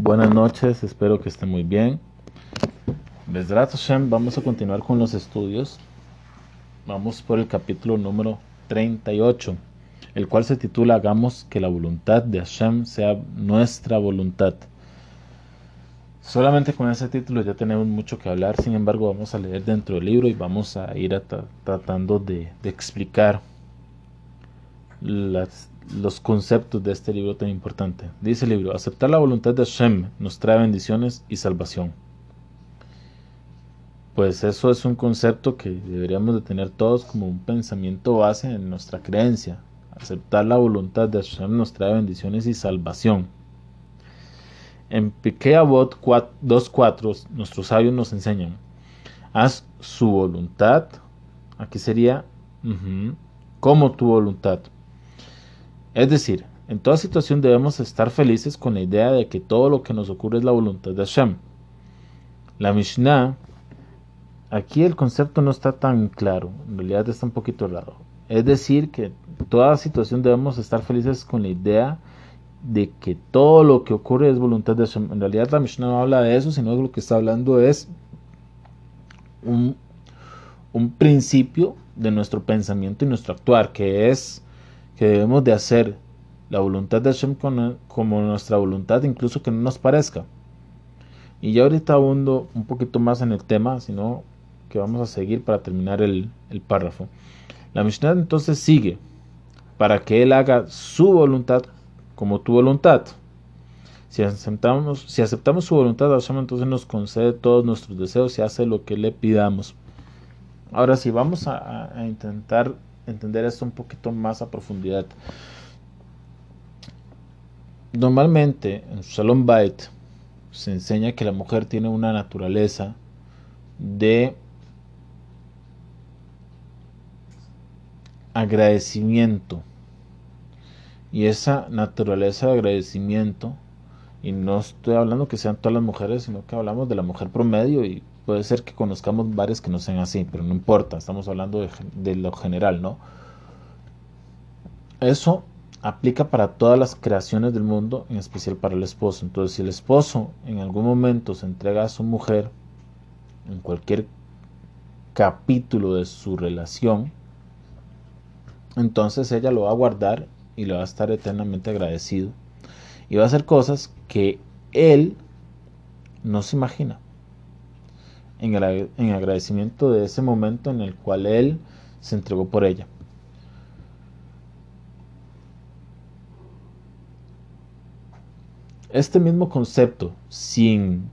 Buenas noches, espero que estén muy bien. Besrat Hashem, vamos a continuar con los estudios. Vamos por el capítulo número 38, el cual se titula Hagamos que la voluntad de Hashem sea nuestra voluntad. Solamente con ese título ya tenemos mucho que hablar, sin embargo vamos a leer dentro del libro y vamos a ir tratando de, de explicar las, los conceptos de este libro tan importante. Dice el libro, aceptar la voluntad de Hashem nos trae bendiciones y salvación. Pues eso es un concepto que deberíamos de tener todos como un pensamiento base en nuestra creencia. Aceptar la voluntad de Hashem nos trae bendiciones y salvación. En Piqué 2.4 nuestros sabios nos enseñan, haz su voluntad, aquí sería como tu voluntad. Es decir, en toda situación debemos estar felices con la idea de que todo lo que nos ocurre es la voluntad de Hashem. La Mishnah, aquí el concepto no está tan claro, en realidad está un poquito raro. Es decir, que en toda situación debemos estar felices con la idea de que todo lo que ocurre es voluntad de Hashem. En realidad la Mishnah no habla de eso, sino que lo que está hablando es un principio de nuestro pensamiento y nuestro actuar, que es que debemos de hacer la voluntad de Hashem como nuestra voluntad, incluso que no nos parezca. Y ya ahorita abundo un poquito más en el tema, sino que vamos a seguir para terminar el, párrafo. La Mishnah entonces sigue para que Él haga su voluntad como tu voluntad. Si aceptamos, si aceptamos su voluntad, Hashem entonces nos concede todos nuestros deseos y hace lo que le pidamos. Ahora sí, vamos a intentar entender esto un poquito más a profundidad. Normalmente en Shalom Bait se enseña que la mujer tiene una naturaleza de agradecimiento. Y esa naturaleza de agradecimiento, y no estoy hablando que sean todas las mujeres, sino que hablamos de la mujer promedio y Puede ser que conozcamos varios que no sean así, pero no importa, estamos hablando de, lo general, ¿no? Eso aplica para todas las creaciones del mundo, en especial para el esposo. Entonces, si el esposo en algún momento se entrega a su mujer, en cualquier capítulo de su relación, entonces ella lo va a guardar y le va a estar eternamente agradecido. Y va a hacer cosas que él no se imagina en, agradecimiento de ese momento en el cual él se entregó por ella. Este mismo concepto, sin,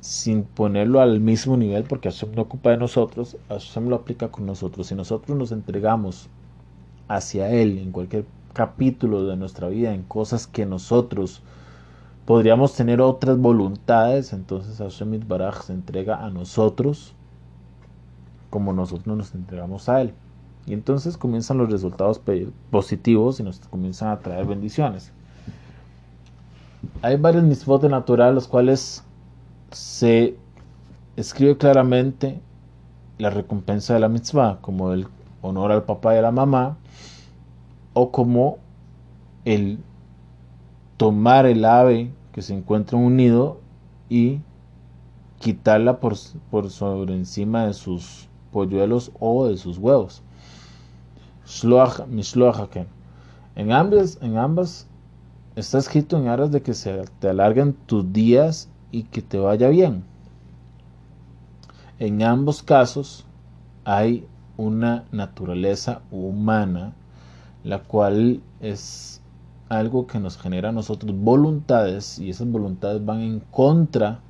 sin ponerlo al mismo nivel, porque Hashem no ocupa de nosotros, Hashem lo aplica con nosotros. Si nosotros nos entregamos hacia Él en cualquier capítulo de nuestra vida, en cosas que nosotros podríamos tener otras voluntades, entonces Hashem Baraj se entrega a nosotros como nosotros nos entregamos a Él. Y entonces comienzan los resultados positivos y nos comienzan a traer bendiciones. Hay varios mitzvot de natural, los cuales se escribe claramente la recompensa de la mitzvah, como el honor al papá y a la mamá, o como el tomar el ave que se encuentra en un nido y quitarla por, por sobre encima de sus polluelos o de sus huevos. En ambas, en ambas está escrito en aras de que se te alarguen tus días y que te vaya bien. En ambos casos hay una naturaleza humana, la cual es algo que nos genera a nosotros voluntades y esas voluntades van en contra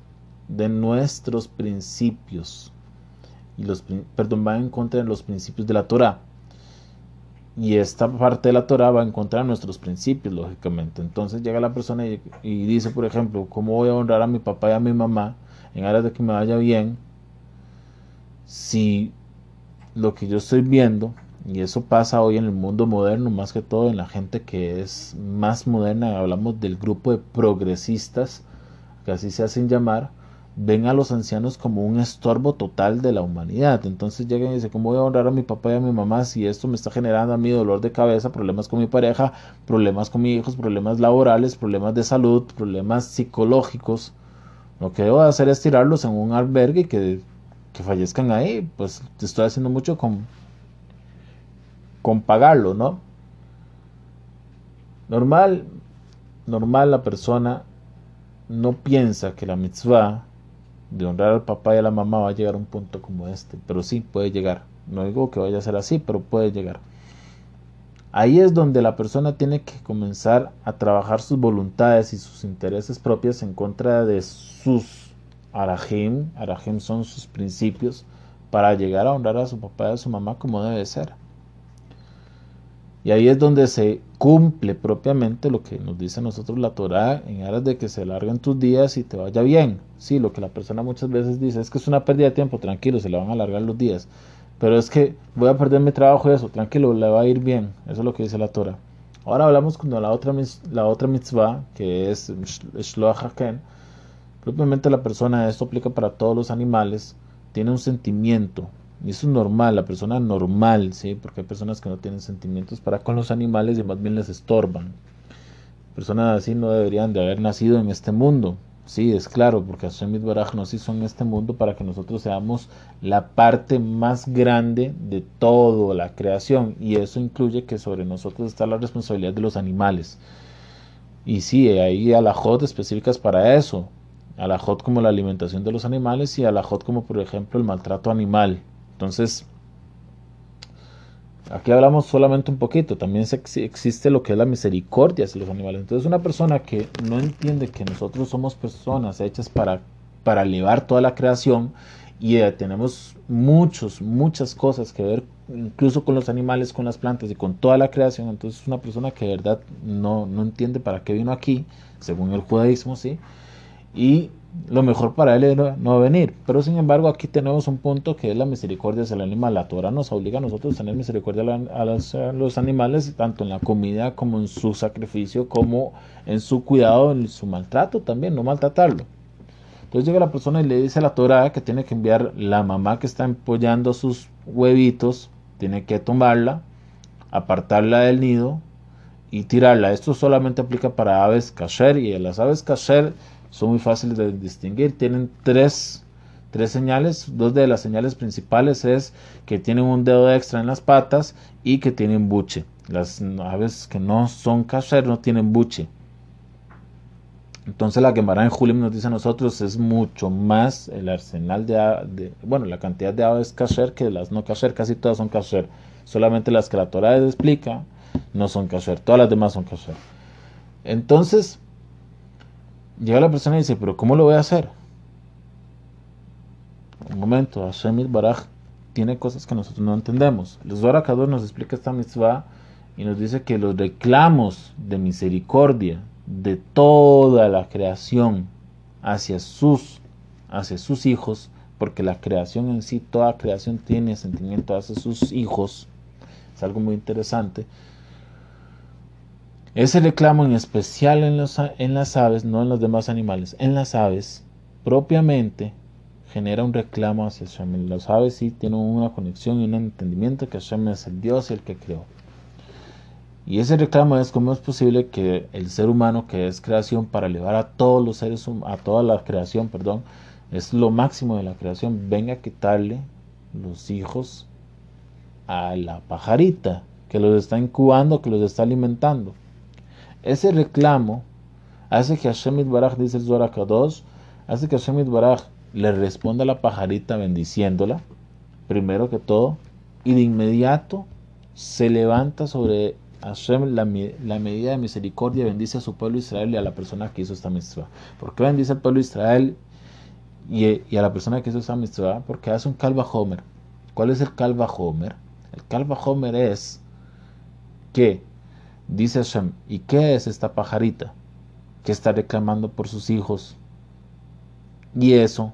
de nuestros principios. Y los perdón van en contra de los principios de la Torah y esta parte de la Torah va en contra de nuestros principios lógicamente. Entonces llega la persona y, y dice por ejemplo cómo voy a honrar a mi papá y a mi mamá en aras de que me vaya bien si lo que yo estoy viendo y eso pasa hoy en el mundo moderno, más que todo en la gente que es más moderna. Hablamos del grupo de progresistas, que así se hacen llamar, ven a los ancianos como un estorbo total de la humanidad. Entonces llegan y dicen, ¿cómo voy a honrar a mi papá y a mi mamá si esto me está generando a mí dolor de cabeza, problemas con mi pareja, problemas con mis hijos, problemas laborales, problemas de salud, problemas psicológicos? Lo que debo hacer es tirarlos en un albergue y que, que fallezcan ahí. Pues te estoy haciendo mucho con, con pagarlo, ¿no? Normal, normal la persona no piensa que la mitzvah de honrar al papá y a la mamá va a llegar a un punto como este, pero sí puede llegar. No digo que vaya a ser así, pero puede llegar. Ahí es donde la persona tiene que comenzar a trabajar sus voluntades y sus intereses propios en contra de sus arajim. Arajim son sus principios para llegar a honrar a su papá y a su mamá como debe ser. Y ahí es donde se cumple propiamente lo que nos dice nosotros la Torah en aras de que se larguen tus días y te vaya bien. Sí, lo que la persona muchas veces dice es que es una pérdida de tiempo, tranquilo, se le van a alargar los días. Pero es que voy a perder mi trabajo y eso, tranquilo, le va a ir bien. Eso es lo que dice la Torah. Ahora hablamos con la otra, la otra mitzvah, que es Shloach Haken. Propiamente la persona, esto aplica para todos los animales, tiene un sentimiento, y eso es normal, la persona normal, ¿sí? Porque hay personas que no tienen sentimientos para con los animales y más bien les estorban. Personas así no deberían de haber nacido en este mundo. Sí, es claro, porque Hashem Baraj nos hizo en este mundo para que nosotros seamos la parte más grande de toda la creación. Y eso incluye que sobre nosotros está la responsabilidad de los animales. Y sí, hay alajot específicas para eso. Alajot como la alimentación de los animales y alajot como por ejemplo el maltrato animal. Entonces, aquí hablamos solamente un poquito, también existe lo que es la misericordia hacia los animales. Entonces, una persona que no entiende que nosotros somos personas hechas para, para elevar toda la creación y eh, tenemos muchos, muchas cosas que ver, incluso con los animales, con las plantas y con toda la creación, entonces es una persona que de verdad no, no entiende para qué vino aquí, según el judaísmo, ¿sí? Y lo mejor para él es no, venir. Pero sin embargo, aquí tenemos un punto que es la misericordia hacia el animal. La Torah nos obliga a nosotros a tener misericordia a, los, animales, tanto en la comida como en su sacrificio, como en su cuidado, en su maltrato también, no maltratarlo. Entonces llega la persona y le dice a la Torah que tiene que enviar la mamá que está empollando sus huevitos, tiene que tomarla, apartarla del nido y tirarla. Esto solamente aplica para aves kasher y las aves kasher son muy fáciles de distinguir. Tienen tres, tres señales. Dos de las señales principales es que tienen un dedo extra en las patas y que tienen buche. Las aves que no son kasher no tienen buche. Entonces la Gemara en Julim nos dice a nosotros es mucho más el arsenal de, bueno, la cantidad de aves kasher que las no kasher, casi todas son kasher. Solamente las que la Torah explica no son kasher, todas las demás son kasher. Entonces, Llega la persona y dice, pero ¿cómo lo voy a hacer? Un momento, Hashem Baraj tiene cosas que nosotros no entendemos. El Zohar nos explica esta mitzvah y nos dice que los reclamos de misericordia de toda la creación hacia sus, hacia sus hijos, porque la creación en sí, toda creación tiene sentimiento hacia sus hijos, es algo muy interesante. Ese reclamo en especial en, las aves, no en los demás animales, en las aves propiamente genera un reclamo hacia Hashem. Las aves sí tienen una conexión y un entendimiento que Hashem es el Dios y el que creó. Y ese reclamo es cómo es posible que el ser humano, que es creación para elevar a todos los seres a toda la creación, perdón, es lo máximo de la creación, venga a quitarle los hijos a la pajarita que los está incubando, que los está alimentando. Ese reclamo hace que Hashem Baraj, dice el Zohar hace que Hashem Baraj le responda a la pajarita bendiciéndola, primero que todo, y de inmediato se levanta sobre Hashem la, medida de misericordia, bendice a su pueblo Israel y a la persona que hizo esta mitzvah. ¿Por qué bendice al pueblo Israel y, a la persona que hizo esta mitzvah? Porque hace un calva homer. ¿Cuál es el calva homer? El calva homer es que Dice Hashem, ¿y qué es esta pajarita que está reclamando por sus hijos? Y eso,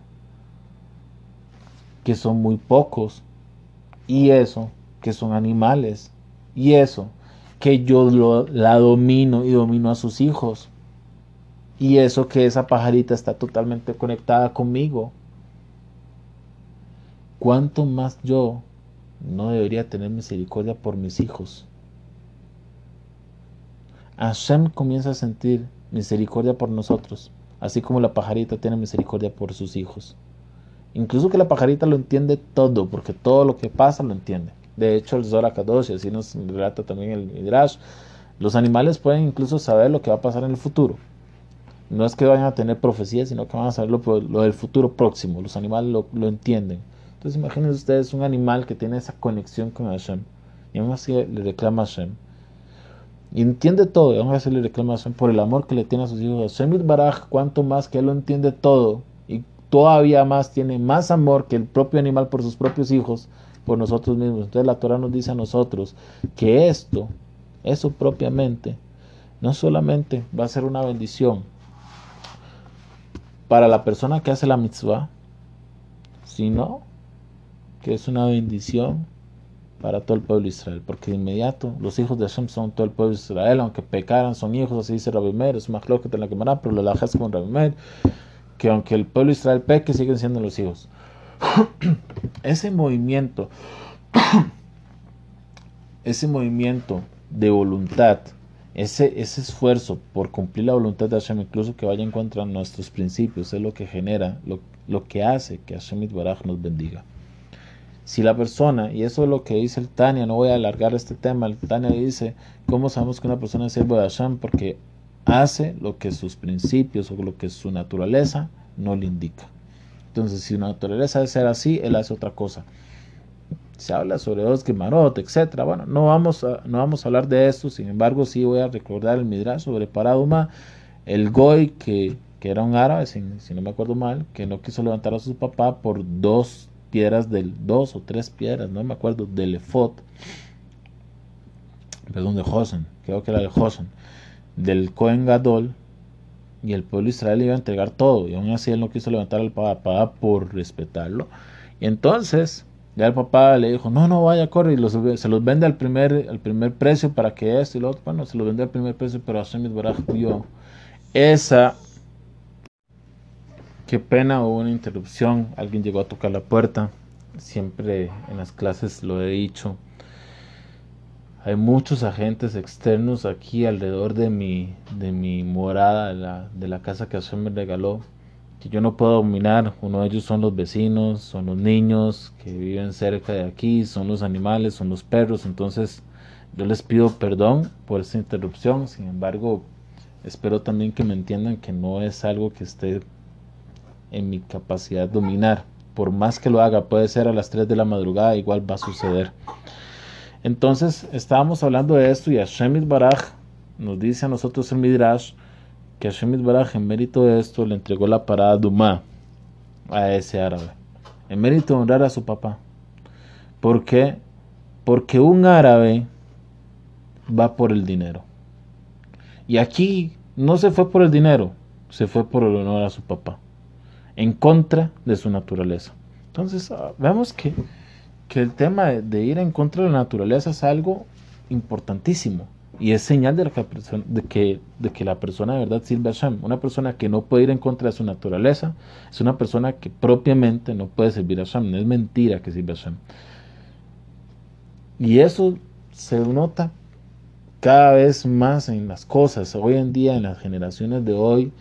que son muy pocos. Y eso, que son animales. Y eso, que yo la domino y domino a sus hijos. Y eso que esa pajarita está totalmente conectada conmigo. ¿Cuánto más yo no debería tener misericordia por mis hijos? Hashem comienza a sentir misericordia por nosotros, así como la pajarita tiene misericordia por sus hijos. Incluso que la pajarita lo entiende todo, porque todo lo que pasa lo entiende. De hecho, el Zohar Kadosh, así nos relata también el Midrash, los animales pueden incluso saber lo que va a pasar en el futuro. No es que vayan a tener profecías, sino que van a saber lo, del futuro próximo. Los animales lo, entienden. Entonces imagínense ustedes un animal que tiene esa conexión con Hashem. Y aún así le reclama Hashem. Y entiende todo. Reclama a Hashem por el amor que le tiene a sus hijos. Hashem Baraj, cuanto más que él lo entiende todo. Y todavía más tiene más amor que el propio animal por sus propios hijos, por nosotros mismos. Entonces la Torah nos dice a nosotros que esto, eso propiamente, no solamente va a ser una bendición para la persona que hace la mitzvah, sino que es una bendición para todo el pueblo de Israel, porque de inmediato los hijos de Hashem son todo el pueblo de Israel, aunque pecaran, son hijos, así dice Rabbi Meir, es más que te la quemará, pero lo lajas con Rabbi Meir, que aunque el pueblo de Israel peque, siguen siendo los hijos. ese movimiento, ese movimiento de voluntad, ese, esfuerzo por cumplir la voluntad de Hashem, incluso que vaya en contra de nuestros principios, es lo que genera, lo, lo que hace que Hashem Baraj nos bendiga. Si la persona, y eso es lo que dice el Tania, no voy a alargar este tema, el Tania dice, ¿cómo sabemos que una persona es siervo de? Porque hace lo que sus principios o lo que su naturaleza no le indica. Entonces, si su naturaleza es ser así, él hace otra cosa. Se habla sobre dos Gemarot, etc. Bueno, no vamos, a, no vamos a hablar de esto, sin embargo, sí voy a recordar el Midrash sobre Paraduma, el Goy, que, que era un árabe, si, no me acuerdo mal, que no quiso levantar a su papá por dos piedras del, dos o tres piedras, no me acuerdo, del Efot, perdón, de Hosen, creo que era de Hosen del Cohen Gadol y el pueblo de Israel iba a entregar todo y aún así él no quiso levantar al papá por respetarlo. Y entonces ya el papá le dijo no no vaya corre y se los vende al primer al primer precio para que esto y lo otro. Bueno se los vende al primer precio pero Hashem Baraj vio esa qué pena hubo una interrupción alguien llegó a tocar la puerta siempre en las clases lo he dicho hay muchos agentes externos aquí alrededor de mi, de mi morada, de la, de la casa que Hashem me regaló, que yo no puedo dominar. Uno de ellos son los vecinos, son los niños que viven cerca de aquí, son los animales, son los perros. Entonces yo les pido perdón por esta interrupción. Sin embargo, espero también que me entiendan que no es algo que esté en mi capacidad de dominar. Por más que lo haga, puede ser a las 3 de la madrugada, igual va a suceder. Entonces estábamos hablando de esto y Hashem Baraj nos dice a nosotros en Midrash que Hashem Baraj en mérito de esto le entregó la parada Duma a ese árabe. En mérito de honrar a su papá. ¿Por qué? Porque un árabe va por el dinero. Y aquí no se fue por el dinero, se fue por el honor a su papá. En contra de su naturaleza. Entonces, ah, vemos que que el tema de, ir en contra de la naturaleza es algo importantísimo y es señal de, que, de que la persona de verdad sirve a Hashem. Una persona que no puede ir en contra de su naturaleza es una persona que propiamente no puede servir a Hashem. No es mentira que sirve a Hashem. Y eso se nota cada vez más en las cosas. Hoy en día, en las generaciones de hoy,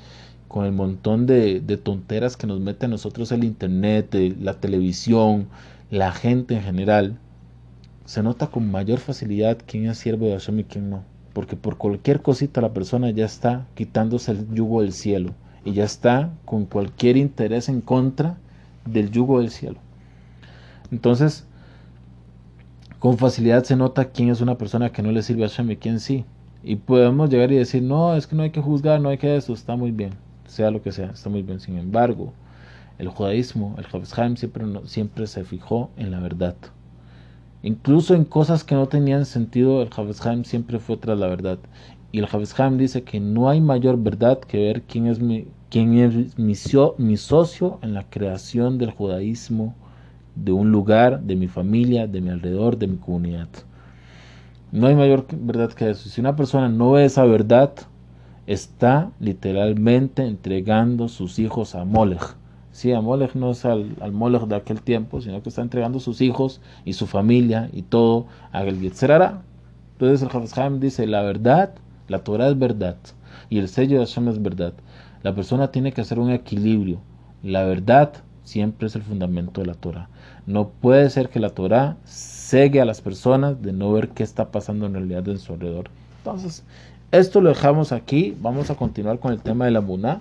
con el montón de, de tonteras que nos mete a nosotros el Internet, la televisión, la gente en general se nota con mayor facilidad quién es siervo de Hashem y quién no. Porque por cualquier cosita la persona ya está quitándose el yugo del cielo y ya está con cualquier interés en contra del yugo del cielo. Entonces, con facilidad se nota quién es una persona que no le sirve a Hashem y quién sí. Y podemos llegar y decir, no, es que no hay que juzgar, no hay que eso, está muy bien, sea lo que sea, está muy bien. Sin embargo, el judaísmo, el Havetz siempre, siempre se fijó en la verdad. Incluso en cosas que no tenían sentido, el Havetz siempre fue tras la verdad. Y el Havetz dice que no hay mayor verdad que ver quién es mi, quién es mi, mi socio en la creación del judaísmo, de un lugar, de mi familia, de mi alrededor, de mi comunidad. No hay mayor verdad que eso. Si una persona no ve esa verdad, está literalmente entregando sus hijos a Molech. Sí, a Molech no es al, al Molech de aquel tiempo, sino que está entregando sus hijos y su familia y todo a el. Entonces el Hafez dice, la verdad, la Torah es verdad y el sello de Hashem es verdad. La persona tiene que hacer un equilibrio. La verdad siempre es el fundamento de la Torah. No puede ser que la Torah cegue a las personas de no ver qué está pasando en realidad en su alrededor. Entonces, esto lo dejamos aquí. Vamos a continuar con el tema de la Muná.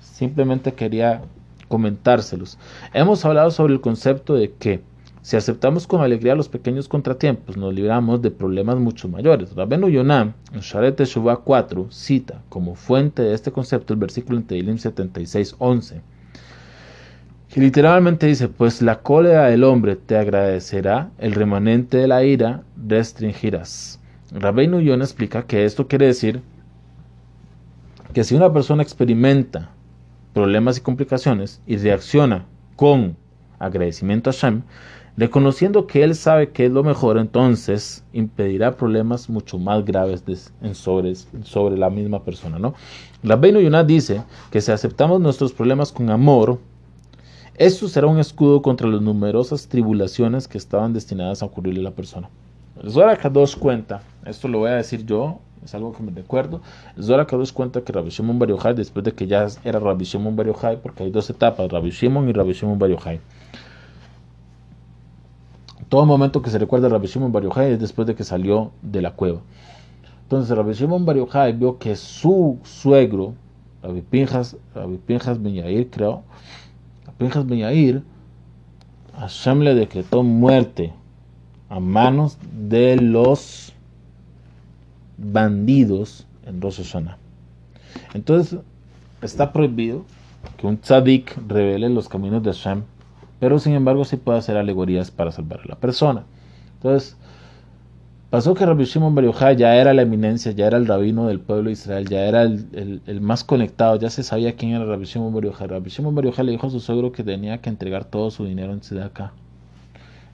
Simplemente quería comentárselos. Hemos hablado sobre el concepto de que si aceptamos con alegría los pequeños contratiempos, nos libramos de problemas mucho mayores. Rabenu Yonam, en Sharet Shuvah 4, cita como fuente de este concepto el versículo en Tehilim 76, 11 que literalmente dice, pues la cólera del hombre te agradecerá, el remanente de la ira restringirás. Rabbeinu Nuyon explica que esto quiere decir que si una persona experimenta problemas y complicaciones y reacciona con agradecimiento a Shem, reconociendo que él sabe que es lo mejor, entonces impedirá problemas mucho más graves en sobre, la misma persona. ¿no? Rabbeinu Yonah dice que si aceptamos nuestros problemas con amor, esto será un escudo contra las numerosas tribulaciones que estaban destinadas a ocurrirle a la persona. Kadosh cuenta, esto lo voy a decir yo, es algo que me recuerdo. Zohar Kadosh cuenta que Rabbi Shimon Bar después de que ya era Rabbi Shimon Bar porque hay dos etapas, Rabbi Shimon y Rabbi Shimon Bar. Todo momento que se recuerda a Rabbi Shimon Bar es después de que salió de la cueva. Entonces Rabbi Shimon Bar vio que su suegro, Rabbi Pinjas, Rabbi Pinjas Ben Yair, creo, Pinjas Ben Yair, Hashem le decretó muerte a manos de los bandidos en Rosh Hashanah. Entonces, está prohibido que un tzadik revele los caminos de Hashem, pero sin embargo sí puede hacer alegorías para salvar a la persona. Entonces, pasó que Rabbi Shimon Bar ya era la eminencia, ya era el rabino del pueblo de Israel, ya era el, más conectado, ya se sabía quién era Rabbi Shimon Bar Yochai. Rabbi Shimon Bar le dijo a su suegro que tenía que entregar todo su dinero en Tzedakah.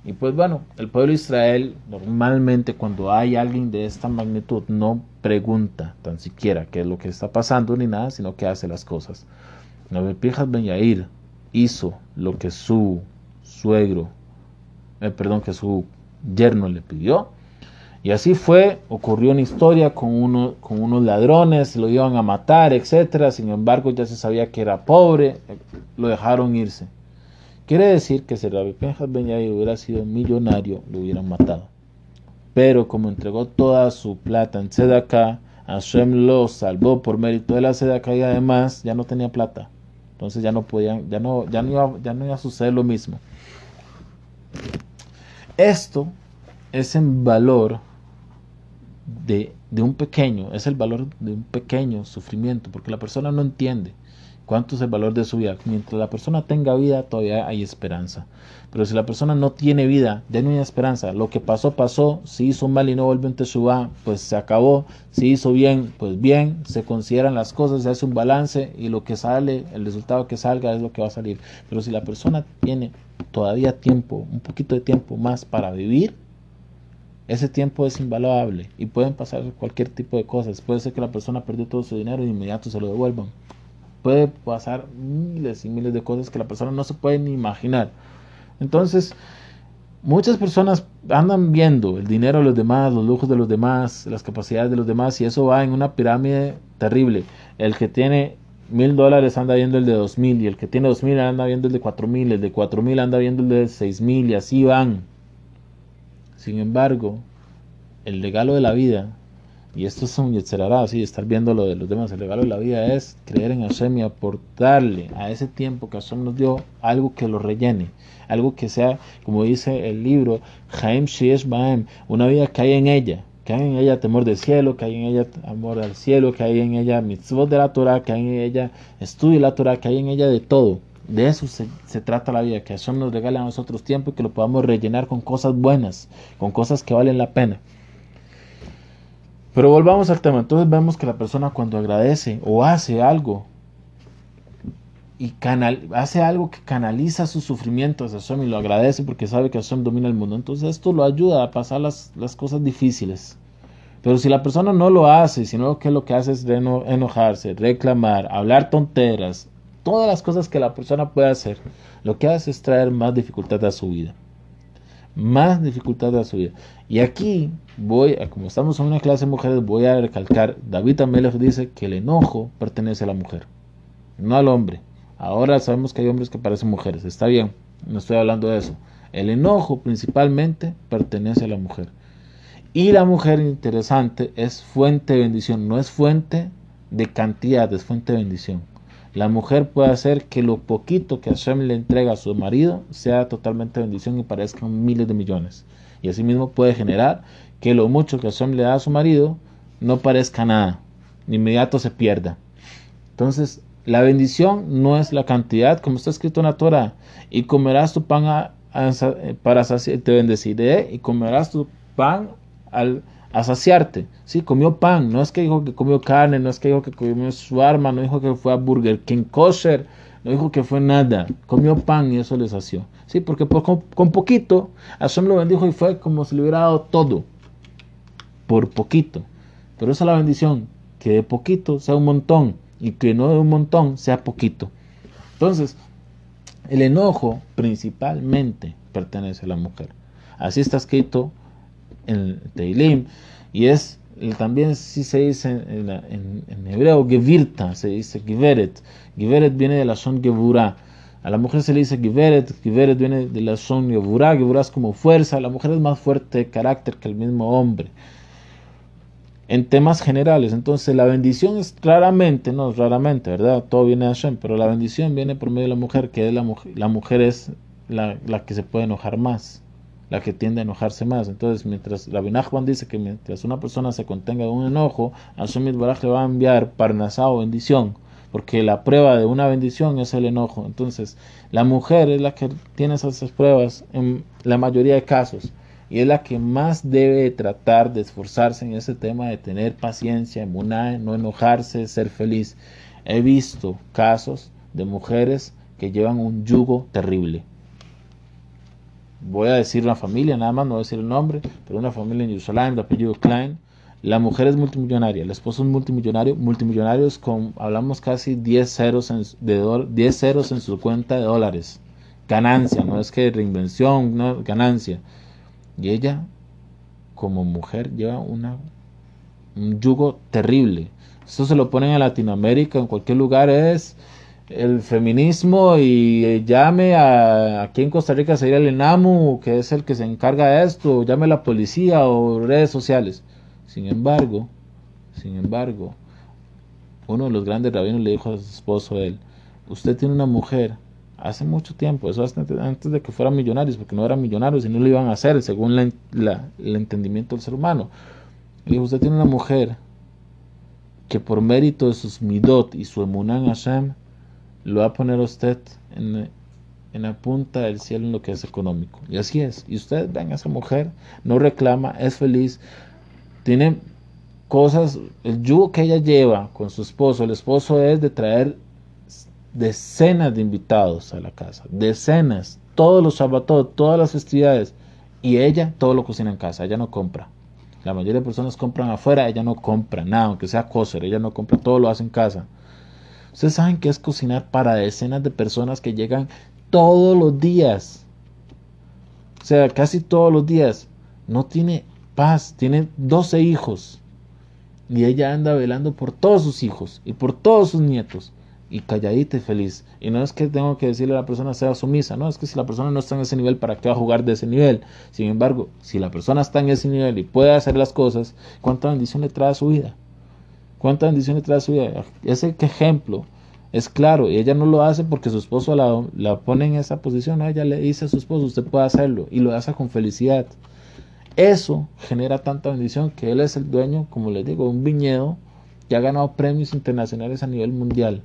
Y pues bueno, el pueblo de Israel normalmente cuando hay alguien de esta magnitud no pregunta tan siquiera qué es lo que está pasando ni nada, sino que hace las cosas. Nabil Pijas Ben Yair hizo lo que su suegro, eh, perdón, que su yerno le pidió. Y así fue, ocurrió una historia con, uno, con unos ladrones, lo iban a matar, etc. Sin embargo, ya se sabía que era pobre, lo dejaron irse. Quiere decir que si Rabbi Penjas Ben hubiera sido millonario, lo hubieran matado. Pero como entregó toda su plata en Tzedakah, Hashem lo salvó por mérito de la Tzedakah y además ya no tenía plata. Entonces ya no podían, ya no, ya no iba, a suceder lo mismo. Esto es en valor de un pequeño, es el valor de un pequeño sufrimiento, porque la persona no entiende cuánto es el valor de su vida. Mientras la persona tenga vida, todavía hay esperanza. Pero si la persona no tiene vida, no hay esperanza. Lo que pasó, pasó. Si hizo mal y no vuelve en Teshuvah, pues se acabó. Si hizo bien, pues bien. Se consideran las cosas, se hace un balance y lo que sale, el resultado que salga es lo que va a salir. Pero si la persona tiene todavía tiempo, un poquito de tiempo más para vivir, ese tiempo es invaluable y pueden pasar cualquier tipo de cosas. Puede ser que la persona perdió todo su dinero y de inmediato se lo devuelvan puede pasar miles y miles de cosas que la persona no se puede ni imaginar. Entonces, muchas personas andan viendo el dinero de los demás, los lujos de los demás, las capacidades de los demás, y eso va en una pirámide terrible. El que tiene mil dólares anda viendo el de dos mil, y el que tiene dos mil anda viendo el de cuatro mil, el de cuatro mil anda viendo el de seis mil, y así van. Sin embargo, el regalo de la vida y esto es un yetzerará, así, estar viendo lo de los demás. El regalo de la vida es creer en Hashem y aportarle a ese tiempo que Hashem nos dio algo que lo rellene, algo que sea, como dice el libro, Haim Shiesh Baem, una vida que hay en ella, que hay en ella temor del cielo, que hay en ella amor al cielo, que hay en ella mitzvot de la Torah, que hay en ella estudio de la Torah, que hay en ella de todo. De eso se, se, trata la vida, que Hashem nos regale a nosotros tiempo y que lo podamos rellenar con cosas buenas, con cosas que valen la pena. Pero volvamos al tema. Entonces vemos que la persona cuando agradece o hace algo y canal, hace algo que canaliza sus sufrimientos a Hashem y lo agradece porque sabe que Hashem domina el mundo. Entonces esto lo ayuda a pasar las, las cosas difíciles. Pero si la persona no lo hace, sino que lo que hace es enojarse, reclamar, hablar tonteras, todas las cosas que la persona puede hacer, lo que hace es traer más dificultad a su vida. Más dificultad a su vida. Y aquí voy, como estamos en una clase de mujeres, voy a recalcar, David Amelech dice que el enojo pertenece a la mujer, no al hombre. Ahora sabemos que hay hombres que parecen mujeres, está bien, no estoy hablando de eso. El enojo principalmente pertenece a la mujer. Y la mujer interesante es fuente de bendición, no es fuente de cantidad, es fuente de bendición. La mujer puede hacer que lo poquito que Hashem le entrega a su marido sea totalmente bendición y parezcan miles de millones. Y asimismo puede generar que lo mucho que Hashem le da a su marido no parezca nada, de inmediato se pierda. Entonces, la bendición no es la cantidad, como está escrito en la Torah, y comerás tu pan para saciar, te bendeciré y comerás tu pan al, a saciarte. Sí, comió pan, no es que dijo que comió carne, no es que dijo que comió su arma, no dijo que fue a Burger King kosher, no dijo que fue nada, comió pan y eso le sació. Sí, porque con, poquito, Hashem lo bendijo y fue como si le hubiera dado todo, por poquito. Pero esa es la bendición, que de poquito sea un montón y que no de un montón sea poquito. Entonces, el enojo principalmente pertenece a la mujer. Así está escrito en Teilim, y es también si se dice en, hebreo Gevirta, se dice Giveret. Giveret viene de la son Gevura. A la mujer se le dice Giveret, Giveret viene de la son Gevura, Gevura es como fuerza, la mujer es más fuerte de carácter que el mismo hombre. En temas generales, entonces la bendición es claramente, no raramente, ¿verdad? Todo viene de Hashem, pero la bendición viene por medio de la mujer, que es la mujer, la mujer es la, la que se puede enojar más la que tiende a enojarse más. Entonces, mientras la Binachman dice que mientras una persona se contenga de un enojo, Hashem Baraj le va a enviar parnasá o bendición, porque la prueba de una bendición es el enojo. Entonces, la mujer es la que tiene esas pruebas en la mayoría de casos y es la que más debe tratar de esforzarse en ese tema de tener paciencia, no enojarse, ser feliz. He visto casos de mujeres que llevan un yugo terrible voy a decir una familia, nada más, no voy a decir el nombre, pero una familia en Jerusalén de apellido Klein. La mujer es multimillonaria, el esposo es multimillonario, multimillonarios con, hablamos casi 10 ceros, en, de 10 ceros en su cuenta de dólares. Ganancia, no es que reinvención, no, ganancia. Y ella, como mujer, lleva una, un yugo terrible. Esto se lo ponen a Latinoamérica, en cualquier lugar es el feminismo y llame a aquí en Costa Rica sería el ENAMU, que es el que se encarga de esto, llame a la policía o redes sociales. Sin embargo, sin embargo, uno de los grandes rabinos le dijo a su esposo él, usted tiene una mujer hace mucho tiempo, eso antes de que fueran millonarios, porque no eran millonarios y no lo iban a hacer según la, el entendimiento del ser humano. Le dijo, usted tiene una mujer que por mérito de sus midot y su emunan Hashem, lo va a poner usted en, la punta del cielo en lo que es económico. Y así es. Y usted ven a esa mujer, no reclama, es feliz, tiene cosas, el yugo que ella lleva con su esposo, el esposo es de traer decenas de invitados a la casa, decenas, todos los sábados, todas las festividades, y ella todo lo cocina en casa, ella no compra. La mayoría de personas compran afuera, ella no compra nada, aunque sea coser, ella no compra, todo lo hace en casa. Ustedes saben que es cocinar para decenas de personas que llegan todos los días. O sea, casi todos los días. No tiene paz, tiene 12 hijos. Y ella anda velando por todos sus hijos y por todos sus nietos. Y calladita y feliz. Y no es que tengo que decirle a la persona sea sumisa, no, es que si la persona no está en ese nivel, ¿para qué va a jugar de ese nivel? Sin embargo, si la persona está en ese nivel y puede hacer las cosas, ¿cuánta bendición le trae a su vida? ¿Cuánta bendición le trae su vida? Ese ejemplo es claro, y ella no lo hace porque su esposo la, la pone en esa posición. Ella le dice a su esposo, usted puede hacerlo, y lo hace con felicidad. Eso genera tanta bendición que él es el dueño, como les digo, de un viñedo que ha ganado premios internacionales a nivel mundial.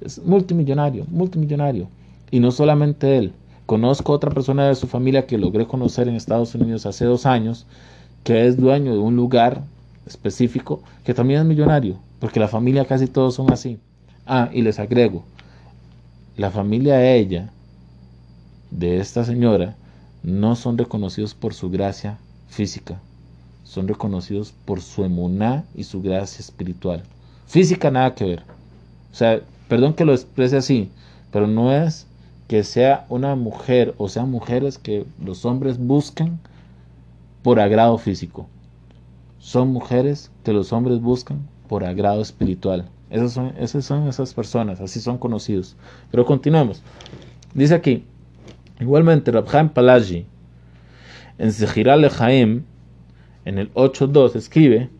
Es multimillonario, multimillonario. Y no solamente él. Conozco otra persona de su familia que logré conocer en Estados Unidos hace dos años, que es dueño de un lugar específico, que también es millonario, porque la familia casi todos son así. Ah, y les agrego, la familia de ella, de esta señora, no son reconocidos por su gracia física, son reconocidos por su emuná y su gracia espiritual. Física nada que ver. O sea, perdón que lo exprese así, pero no es que sea una mujer o sean mujeres que los hombres buscan por agrado físico. Son mujeres que los hombres buscan por agrado espiritual. Esas son, esas son esas personas, así son conocidos. Pero continuemos. Dice aquí, igualmente Rabhaim Palaji, en Zehiral Jaim, en el 8.2, escribe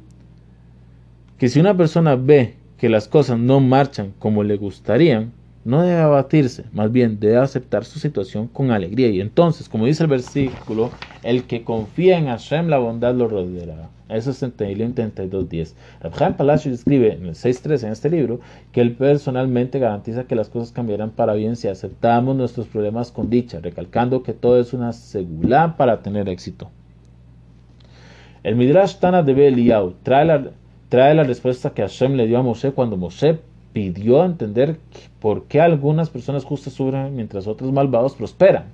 que si una persona ve que las cosas no marchan como le gustarían, no debe abatirse, más bien debe aceptar su situación con alegría. Y entonces, como dice el versículo, el que confía en Hashem, la bondad lo rodeará. Eso es en Tehilim 32.10. Rabhaim Palacio escribe en el 6.3 en este libro que él personalmente garantiza que las cosas cambiarán para bien si aceptamos nuestros problemas con dicha, recalcando que todo es una segula para tener éxito. El Midrash Tana de Beliau trae la, trae la respuesta que Hashem le dio a Moshe cuando Moshe pidió entender por qué algunas personas justas sufren mientras otros malvados prosperan.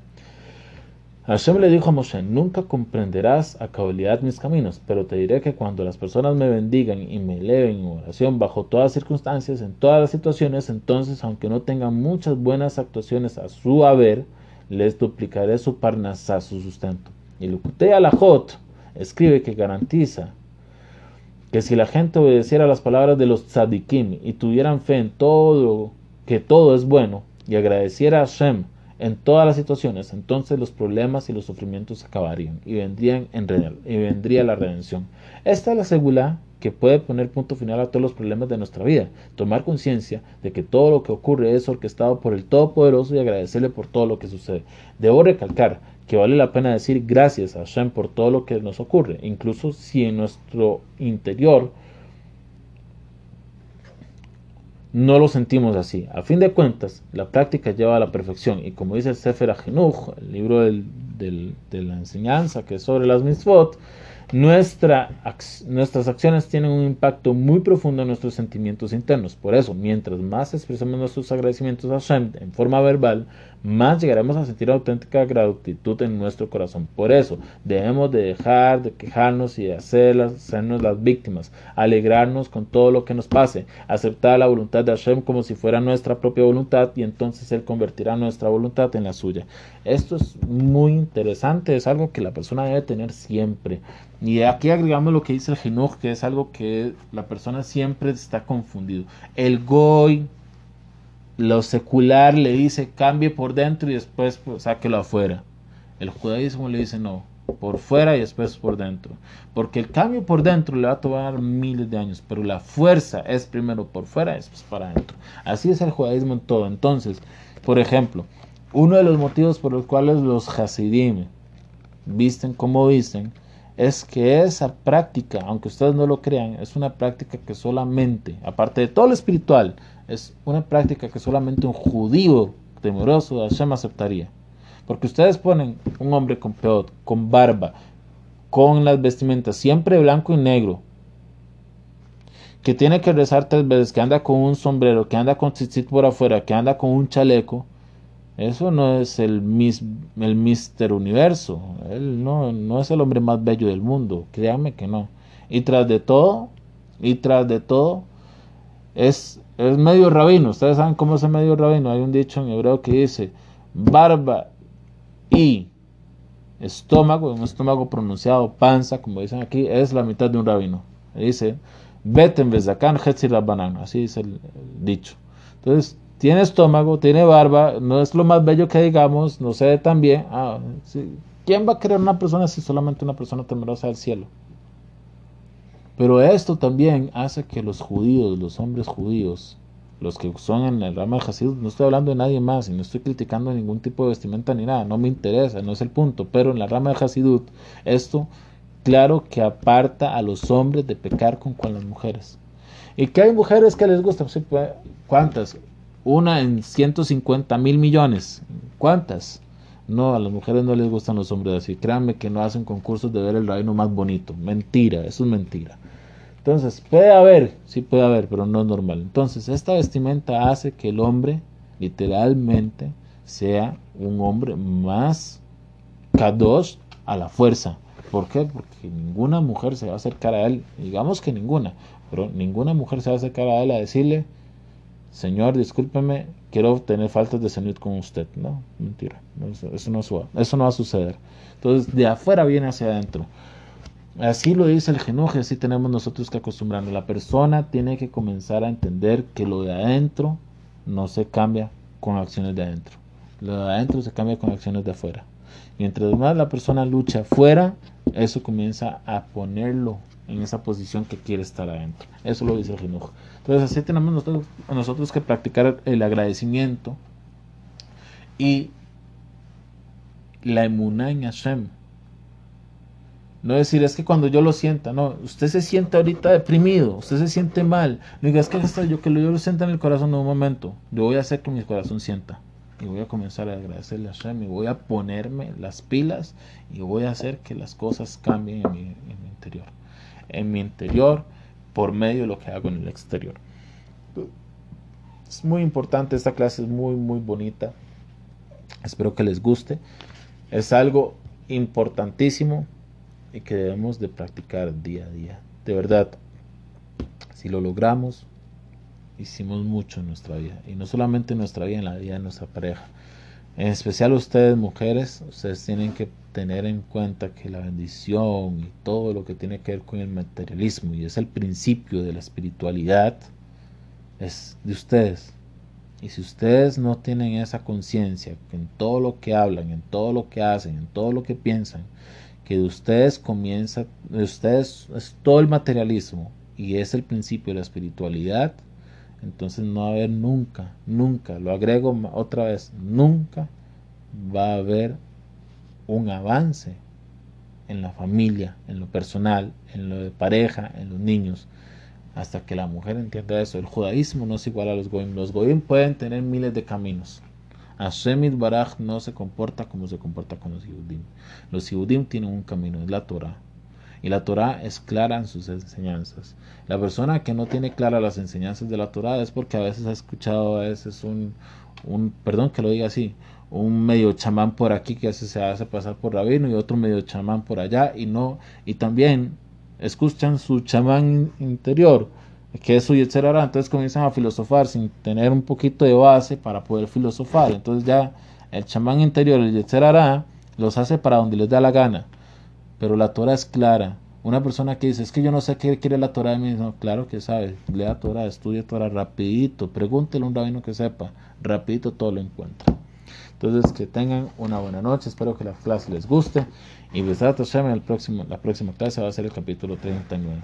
Hashem le dijo a Moshe, nunca comprenderás a cabalidad mis caminos, pero te diré que cuando las personas me bendigan y me eleven en oración bajo todas circunstancias, en todas las situaciones, entonces, aunque no tengan muchas buenas actuaciones a su haber, les duplicaré su parnasá, su sustento. Y Lukutea Alajot escribe que garantiza que si la gente obedeciera las palabras de los tzadikim y tuvieran fe en todo, que todo es bueno, y agradeciera a Hashem en todas las situaciones, entonces los problemas y los sufrimientos acabarían y, vendrían en, y vendría la redención. Esta es la segula que puede poner punto final a todos los problemas de nuestra vida. Tomar conciencia de que todo lo que ocurre es orquestado por el Todopoderoso y agradecerle por todo lo que sucede. Debo recalcar que vale la pena decir gracias a Hashem por todo lo que nos ocurre, incluso si en nuestro interior no lo sentimos así. A fin de cuentas, la práctica lleva a la perfección y como dice el Sefer el libro de la enseñanza que es sobre las mitzvot, nuestra, nuestras acciones tienen un impacto muy profundo en nuestros sentimientos internos. Por eso, mientras más expresamos nuestros agradecimientos a Hashem en forma verbal, más llegaremos a sentir auténtica gratitud en nuestro corazón. Por eso, debemos de dejar de quejarnos y de hacerlas, hacernos las víctimas, alegrarnos con todo lo que nos pase, aceptar la voluntad de Hashem como si fuera nuestra propia voluntad y entonces Él convertirá nuestra voluntad en la suya. Esto es muy interesante, es algo que la persona debe tener siempre. Y aquí agregamos lo que dice el Jinuj, que es algo que la persona siempre está confundido. El Goy, lo secular le dice cambie por dentro y después pues, sáquelo afuera. El judaísmo le dice no, por fuera y después por dentro. Porque el cambio por dentro le va a tomar miles de años, pero la fuerza es primero por fuera y después para adentro. Así es el judaísmo en todo. Entonces, por ejemplo, uno de los motivos por los cuales los hasidim visten como visten es que esa práctica, aunque ustedes no lo crean, es una práctica que solamente, aparte de todo lo espiritual, es una práctica que solamente un judío temeroso de Hashem aceptaría. Porque ustedes ponen un hombre con peot, con barba, con las vestimentas siempre blanco y negro, que tiene que rezar tres veces, que anda con un sombrero, que anda con tzitzit por afuera, que anda con un chaleco, eso no es el, mis, el Mister Universo. Él no, no es el hombre más bello del mundo. Créanme que no. Y tras de todo, y tras de todo, es es medio rabino. Ustedes saben cómo es el medio rabino. Hay un dicho en hebreo que dice barba y estómago, un estómago pronunciado panza, como dicen aquí, es la mitad de un rabino. Dice Beten bezakan banana Así dice el, dicho. Entonces, tiene estómago, tiene barba, no es lo más bello que digamos, no se ve tan bien. Ah, ¿Quién va a querer una persona si solamente una persona temerosa del cielo? Pero esto también hace que los judíos, los hombres judíos, los que son en el rama de Hasidut, no estoy hablando de nadie más y no estoy criticando ningún tipo de vestimenta ni nada, no me interesa, no es el punto, pero en la rama de Hasidut, esto claro que aparta a los hombres de pecar con, las mujeres. Y que hay mujeres que les gusta, pues, ¿cuántas? Una en 150 mil millones, ¿cuántas? No, a las mujeres no les gustan los hombres así. Créanme que no hacen concursos de ver el reino más bonito. Mentira, eso es mentira. Entonces, puede haber, sí puede haber, pero no es normal. Entonces, esta vestimenta hace que el hombre literalmente sea un hombre más kadosh a la fuerza. ¿Por qué? Porque ninguna mujer se va a acercar a él, digamos que ninguna, pero ninguna mujer se va a acercar a él a decirle, Señor, discúlpeme, quiero tener faltas de salud con usted. No, mentira, eso, no, eso no va a suceder. Entonces, de afuera viene hacia adentro. Así lo dice el genoje, así tenemos nosotros que acostumbrarnos. La persona tiene que comenzar a entender que lo de adentro no se cambia con acciones de adentro. Lo de adentro se cambia con acciones de afuera. Mientras más la persona lucha afuera, eso comienza a ponerlo en esa posición que quiere estar adentro. Eso lo dice el genoje. Entonces así tenemos nosotros, que practicar el agradecimiento y la emuná Hashem no decir, es que cuando yo lo sienta, no, usted se siente ahorita deprimido, usted se siente mal. No diga, que yo que yo lo sienta en el corazón en un momento. Yo voy a hacer que mi corazón sienta. Y voy a comenzar a agradecerle a Hashem y voy a ponerme las pilas y voy a hacer que las cosas cambien en mi interior. En mi interior por medio de lo que hago en el exterior. Es muy importante, esta clase es muy, muy bonita. Espero que les guste. Es algo importantísimo y que debemos de practicar día a día. De verdad, si lo logramos, hicimos mucho en nuestra vida. Y no solamente en nuestra vida, en la vida de nuestra pareja. En especial ustedes mujeres, ustedes tienen que tener en cuenta que la bendición y todo lo que tiene que ver con el materialismo y es el principio de la espiritualidad es de ustedes. Y si ustedes no tienen esa conciencia en todo lo que hablan, en todo lo que hacen, en todo lo que piensan, que de ustedes comienza, de ustedes es todo el materialismo y es el principio de la espiritualidad, entonces no va a haber nunca, nunca, lo agrego otra vez, nunca va a haber un avance en la familia, en lo personal, en lo de pareja, en los niños, hasta que la mujer entienda eso. El judaísmo no es igual a los goyim. Los goyim pueden tener miles de caminos, Hashem Baraj no se comporta como se comporta con los Yehudim. Los Yehudim tienen un camino, es la Torah. Y la Torah es clara en sus enseñanzas. La persona que no tiene claras las enseñanzas de la Torah es porque a veces ha escuchado a veces un, un perdón que lo diga así, un medio chamán por aquí que se hace pasar por rabino y otro medio chamán por allá y no y también escuchan su chamán interior que eso y etcétera, entonces comienzan a filosofar sin tener un poquito de base para poder filosofar. Entonces ya el chamán interior, el etcétera, los hace para donde les da la gana. Pero la Torah es clara. Una persona que dice, es que yo no sé qué quiere la Torah de mí, no, claro que sabe, lea Torah, estudia Torah rapidito, pregúntele a un rabino que sepa, rapidito todo lo encuentra. Entonces que tengan una buena noche, espero que la clase les guste y Besat el próximo, la próxima clase va a ser el capítulo 39.